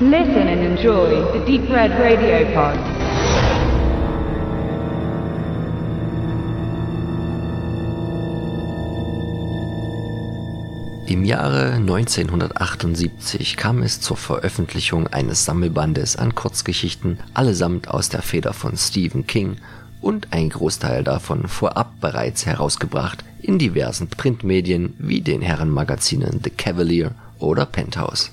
Listen and enjoy the Deep Red Radio Pod. Im Jahre 1978 kam es zur Veröffentlichung eines Sammelbandes an Kurzgeschichten, allesamt aus der Feder von Stephen King und ein Großteil davon vorab bereits herausgebracht in diversen Printmedien wie den Herrenmagazinen The Cavalier oder Penthouse.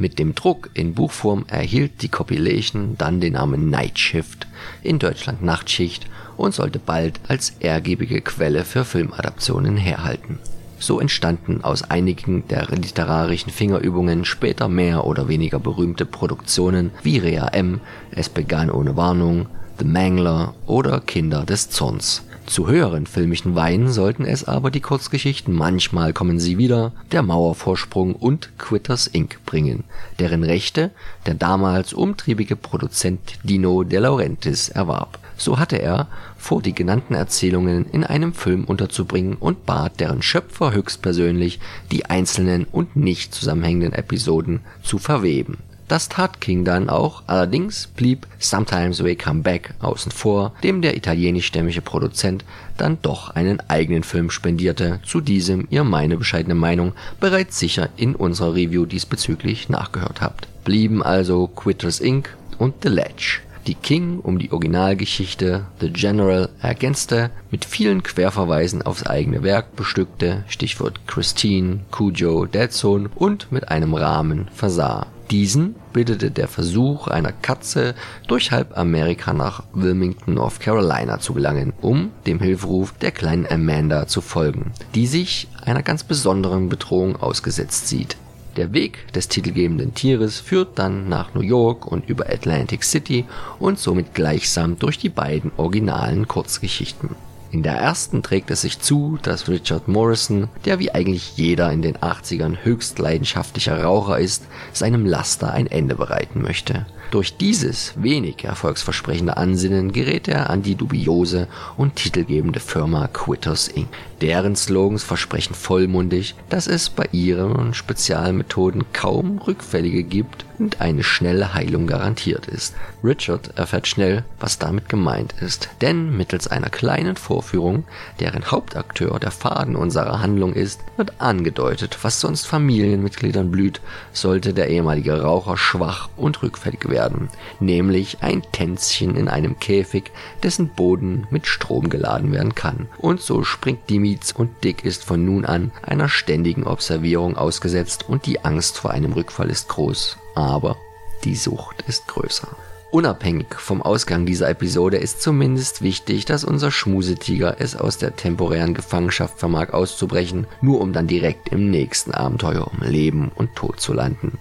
Mit dem Druck in Buchform erhielt die Compilation dann den Namen Night Shift, in Deutschland Nachtschicht und sollte bald als ergiebige Quelle für Filmadaptionen herhalten. So entstanden aus einigen der literarischen Fingerübungen später mehr oder weniger berühmte Produktionen wie Rea M, Es begann ohne Warnung, The Mangler oder Kinder des Zorns. Zu höheren filmischen Weinen sollten es aber die Kurzgeschichten Manchmal kommen sie wieder, Der Mauervorsprung und Quitters Inc. bringen, deren Rechte der damals umtriebige Produzent Dino De Laurentiis erwarb. So hatte er vor, die genannten Erzählungen in einem Film unterzubringen und bat deren Schöpfer höchstpersönlich, die einzelnen und nicht zusammenhängenden Episoden zu verweben das tat King dann auch, allerdings blieb Sometimes We Come Back außen vor, dem der italienischstämmige Produzent dann doch einen eigenen Film spendierte, zu diesem ihr meine bescheidene Meinung bereits sicher in unserer Review diesbezüglich nachgehört habt. Blieben also Quitters Inc. und The Ledge die King um die Originalgeschichte The General ergänzte, mit vielen Querverweisen aufs eigene Werk bestückte (Stichwort Christine, Cujo, Dead Zone) und mit einem Rahmen versah diesen bildete der Versuch einer Katze, durch halb Amerika nach Wilmington, North Carolina zu gelangen, um dem Hilferuf der kleinen Amanda zu folgen, die sich einer ganz besonderen Bedrohung ausgesetzt sieht. Der Weg des titelgebenden Tieres führt dann nach New York und über Atlantic City und somit gleichsam durch die beiden originalen Kurzgeschichten in der ersten trägt es sich zu, dass Richard Morrison, der wie eigentlich jeder in den 80ern höchst leidenschaftlicher Raucher ist, seinem Laster ein Ende bereiten möchte durch dieses wenig erfolgsversprechende Ansinnen gerät er an die dubiose und titelgebende Firma Quitters Inc. Deren Slogans versprechen vollmundig, dass es bei ihren Spezialmethoden kaum Rückfällige gibt und eine schnelle Heilung garantiert ist. Richard erfährt schnell, was damit gemeint ist, denn mittels einer kleinen Vorführung, deren Hauptakteur der Faden unserer Handlung ist, wird angedeutet, was sonst Familienmitgliedern blüht, sollte der ehemalige Raucher schwach und rückfällig werden nämlich ein Tänzchen in einem Käfig, dessen Boden mit Strom geladen werden kann. Und so springt Dimitz und Dick ist von nun an einer ständigen Observierung ausgesetzt und die Angst vor einem Rückfall ist groß. Aber die Sucht ist größer. Unabhängig vom Ausgang dieser Episode ist zumindest wichtig, dass unser Schmusetiger es aus der temporären Gefangenschaft vermag auszubrechen, nur um dann direkt im nächsten Abenteuer um Leben und Tod zu landen.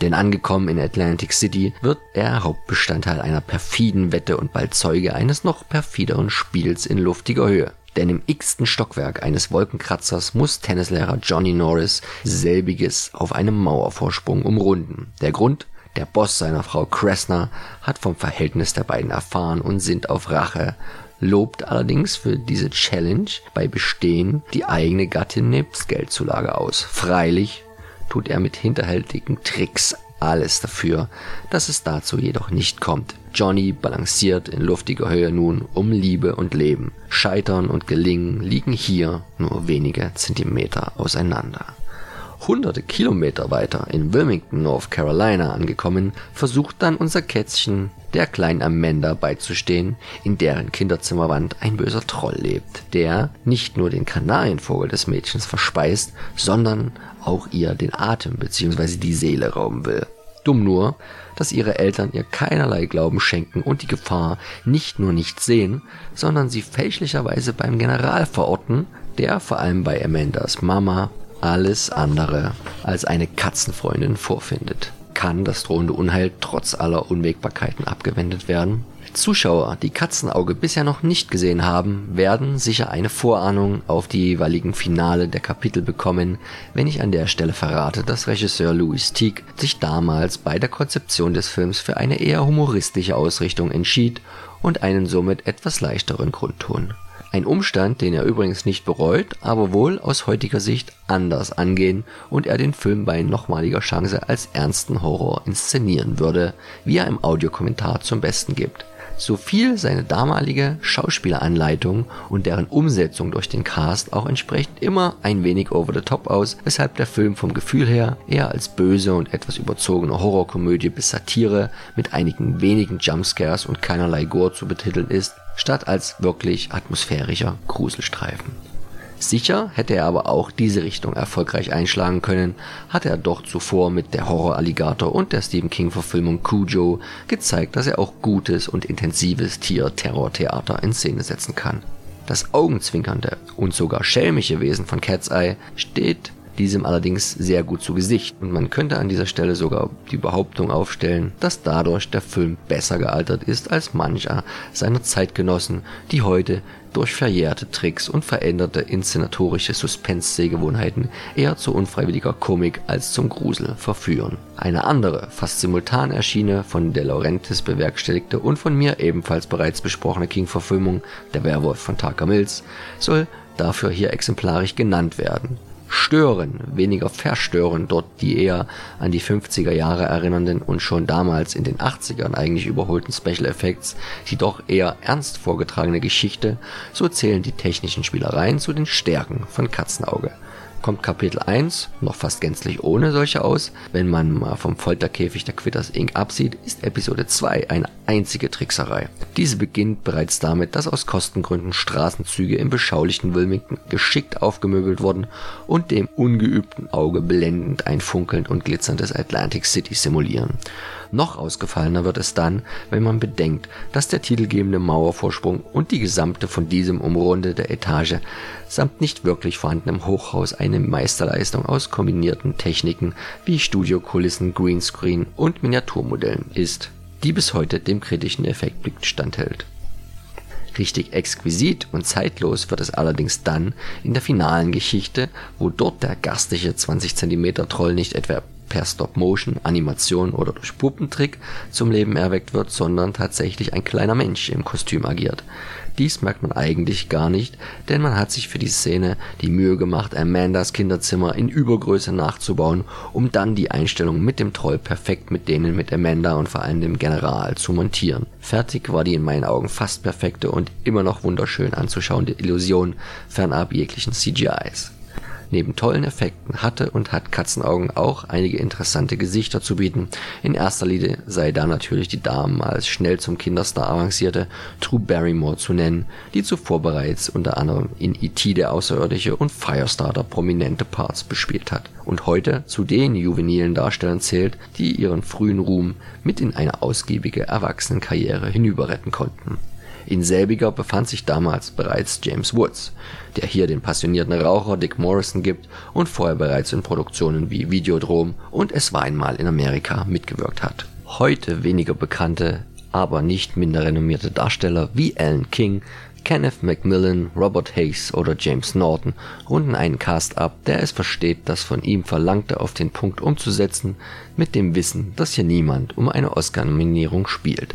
Denn angekommen in Atlantic City wird er Hauptbestandteil einer perfiden Wette und bald Zeuge eines noch perfideren Spiels in luftiger Höhe. Denn im x-ten Stockwerk eines Wolkenkratzers muss Tennislehrer Johnny Norris selbiges auf einem Mauervorsprung umrunden. Der Grund? Der Boss seiner Frau Kressner hat vom Verhältnis der beiden erfahren und sinnt auf Rache, lobt allerdings für diese Challenge bei Bestehen die eigene Gattin nebst Geldzulage aus. Freilich tut er mit hinterhältigen Tricks alles dafür, dass es dazu jedoch nicht kommt. Johnny balanciert in luftiger Höhe nun um Liebe und Leben. Scheitern und Gelingen liegen hier nur wenige Zentimeter auseinander. Hunderte Kilometer weiter in Wilmington, North Carolina angekommen, versucht dann unser Kätzchen der kleinen Amanda beizustehen, in deren Kinderzimmerwand ein böser Troll lebt, der nicht nur den Kanarienvogel des Mädchens verspeist, sondern auch ihr den Atem bzw. die Seele rauben will. Dumm nur, dass ihre Eltern ihr keinerlei Glauben schenken und die Gefahr nicht nur nicht sehen, sondern sie fälschlicherweise beim General verorten, der vor allem bei Amandas Mama alles andere als eine Katzenfreundin vorfindet. Kann das drohende Unheil trotz aller Unwägbarkeiten abgewendet werden? Zuschauer, die Katzenauge bisher noch nicht gesehen haben, werden sicher eine Vorahnung auf die jeweiligen Finale der Kapitel bekommen, wenn ich an der Stelle verrate, dass Regisseur Louis Teague sich damals bei der Konzeption des Films für eine eher humoristische Ausrichtung entschied und einen somit etwas leichteren Grundton Ein Umstand, den er übrigens nicht bereut, aber wohl aus heutiger Sicht anders angehen und er den Film bei nochmaliger Chance als ernsten Horror inszenieren würde, wie er im Audiokommentar zum Besten gibt. So fiel seine damalige Schauspieleranleitung und deren Umsetzung durch den Cast auch entsprechend immer ein wenig over the top aus, weshalb der Film vom Gefühl her eher als böse und etwas überzogene Horrorkomödie bis Satire mit einigen wenigen Jumpscares und keinerlei Gore zu betiteln ist, statt als wirklich atmosphärischer Gruselstreifen. Sicher hätte er aber auch diese Richtung erfolgreich einschlagen können, hatte er doch zuvor mit der Horror-Alligator und der Stephen King-Verfilmung Cujo gezeigt, dass er auch gutes und intensives Tier-Terror-Theater in Szene setzen kann. Das augenzwinkernde und sogar schelmische Wesen von Cat's Eye steht diesem allerdings sehr gut zu Gesicht und man könnte an dieser Stelle sogar die Behauptung aufstellen, dass dadurch der Film besser gealtert ist als mancher seiner Zeitgenossen, die heute durch verjährte Tricks und veränderte inszenatorische Suspense-Sehgewohnheiten eher zu unfreiwilliger Komik als zum Grusel verführen. Eine andere, fast simultan erschienene, von De Laurentiis bewerkstelligte und von mir ebenfalls bereits besprochene King-Verfilmung, Der Werwolf von Tucker Mills, soll dafür hier exemplarisch genannt werden stören, weniger verstören dort die eher an die 50er Jahre erinnernden und schon damals in den 80ern eigentlich überholten Special Effects die doch eher ernst vorgetragene Geschichte, so zählen die technischen Spielereien zu den Stärken von Katzenauge kommt Kapitel 1 noch fast gänzlich ohne solche aus. Wenn man mal vom Folterkäfig der Quitters Inc. absieht, ist Episode 2 eine einzige Trickserei. Diese beginnt bereits damit, dass aus Kostengründen Straßenzüge im beschaulichen Wilmington geschickt aufgemöbelt wurden und dem ungeübten Auge blendend ein funkelnd und glitzerndes Atlantic City simulieren. Noch ausgefallener wird es dann, wenn man bedenkt, dass der titelgebende Mauervorsprung und die gesamte von diesem umrundete Etage samt nicht wirklich vorhandenem Hochhaus eine Meisterleistung aus kombinierten Techniken wie Studiokulissen, Greenscreen und Miniaturmodellen ist, die bis heute dem kritischen Effektblick standhält. Richtig exquisit und zeitlos wird es allerdings dann in der finalen Geschichte, wo dort der garstige 20 cm Troll nicht etwa per Stop-Motion, Animation oder durch Puppentrick zum Leben erweckt wird, sondern tatsächlich ein kleiner Mensch im Kostüm agiert. Dies merkt man eigentlich gar nicht, denn man hat sich für die Szene die Mühe gemacht, Amandas Kinderzimmer in Übergröße nachzubauen, um dann die Einstellung mit dem Troll perfekt mit denen mit Amanda und vor allem dem General zu montieren. Fertig war die in meinen Augen fast perfekte und immer noch wunderschön anzuschauende Illusion fernab jeglichen CGIs. Neben tollen Effekten hatte und hat Katzenaugen auch einige interessante Gesichter zu bieten. In erster Linie sei da natürlich die damals schnell zum Kinderstar avancierte Drew Barrymore zu nennen, die zuvor bereits unter anderem in E.T. der Außerirdische und Firestarter prominente Parts bespielt hat und heute zu den juvenilen Darstellern zählt, die ihren frühen Ruhm mit in eine ausgiebige Erwachsenenkarriere hinüberretten konnten in selbiger befand sich damals bereits James Woods, der hier den passionierten Raucher Dick Morrison gibt und vorher bereits in Produktionen wie Videodrom und Es war einmal in Amerika mitgewirkt hat. Heute weniger bekannte, aber nicht minder renommierte Darsteller wie Alan King, Kenneth Macmillan, Robert Hayes oder James Norton runden einen Cast ab, der es versteht, das von ihm Verlangte auf den Punkt umzusetzen, mit dem Wissen, dass hier niemand um eine Oscar-Nominierung spielt.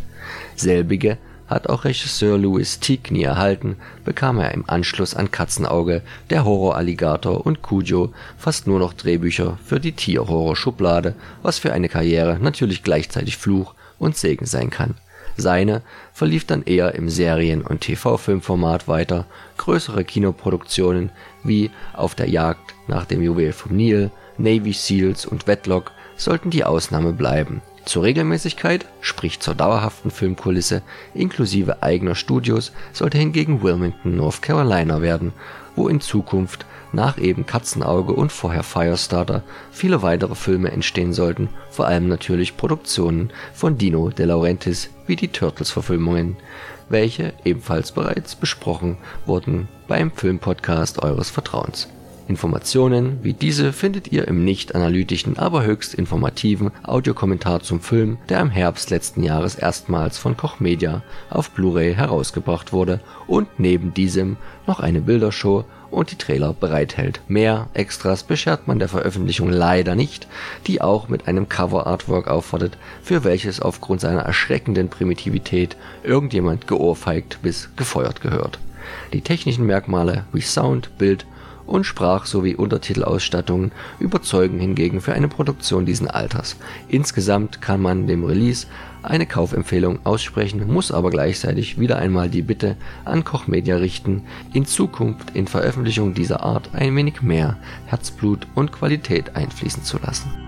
Selbige hat auch Regisseur Louis Tigney erhalten, bekam er im Anschluss an Katzenauge, Der Horror-Alligator und Cujo fast nur noch Drehbücher für die Tierhorror-Schublade, was für eine Karriere natürlich gleichzeitig Fluch und Segen sein kann. Seine verlief dann eher im Serien- und TV-Filmformat weiter, größere Kinoproduktionen wie Auf der Jagd nach dem Juwel vom Nil, Navy Seals und Wedlock sollten die Ausnahme bleiben zur Regelmäßigkeit, sprich zur dauerhaften Filmkulisse inklusive eigener Studios, sollte hingegen Wilmington, North Carolina werden, wo in Zukunft nach eben Katzenauge und vorher Firestarter viele weitere Filme entstehen sollten, vor allem natürlich Produktionen von Dino De Laurentiis wie die Turtles-Verfilmungen, welche ebenfalls bereits besprochen wurden beim Filmpodcast eures Vertrauens Informationen wie diese findet ihr im nicht analytischen, aber höchst informativen Audiokommentar zum Film, der im Herbst letzten Jahres erstmals von Koch Media auf Blu-ray herausgebracht wurde und neben diesem noch eine Bildershow und die Trailer bereithält. Mehr Extras beschert man der Veröffentlichung leider nicht, die auch mit einem Cover-Artwork auffordert, für welches aufgrund seiner erschreckenden Primitivität irgendjemand geohrfeigt bis gefeuert gehört Die technischen Merkmale wie Sound, Bild und Sprach- sowie Untertitelausstattung überzeugen hingegen für eine Produktion diesen Alters. Insgesamt kann man dem Release eine Kaufempfehlung aussprechen, muss aber gleichzeitig wieder einmal die Bitte an Koch Media richten, in Zukunft in Veröffentlichungen dieser Art ein wenig mehr Herzblut und Qualität einfließen zu lassen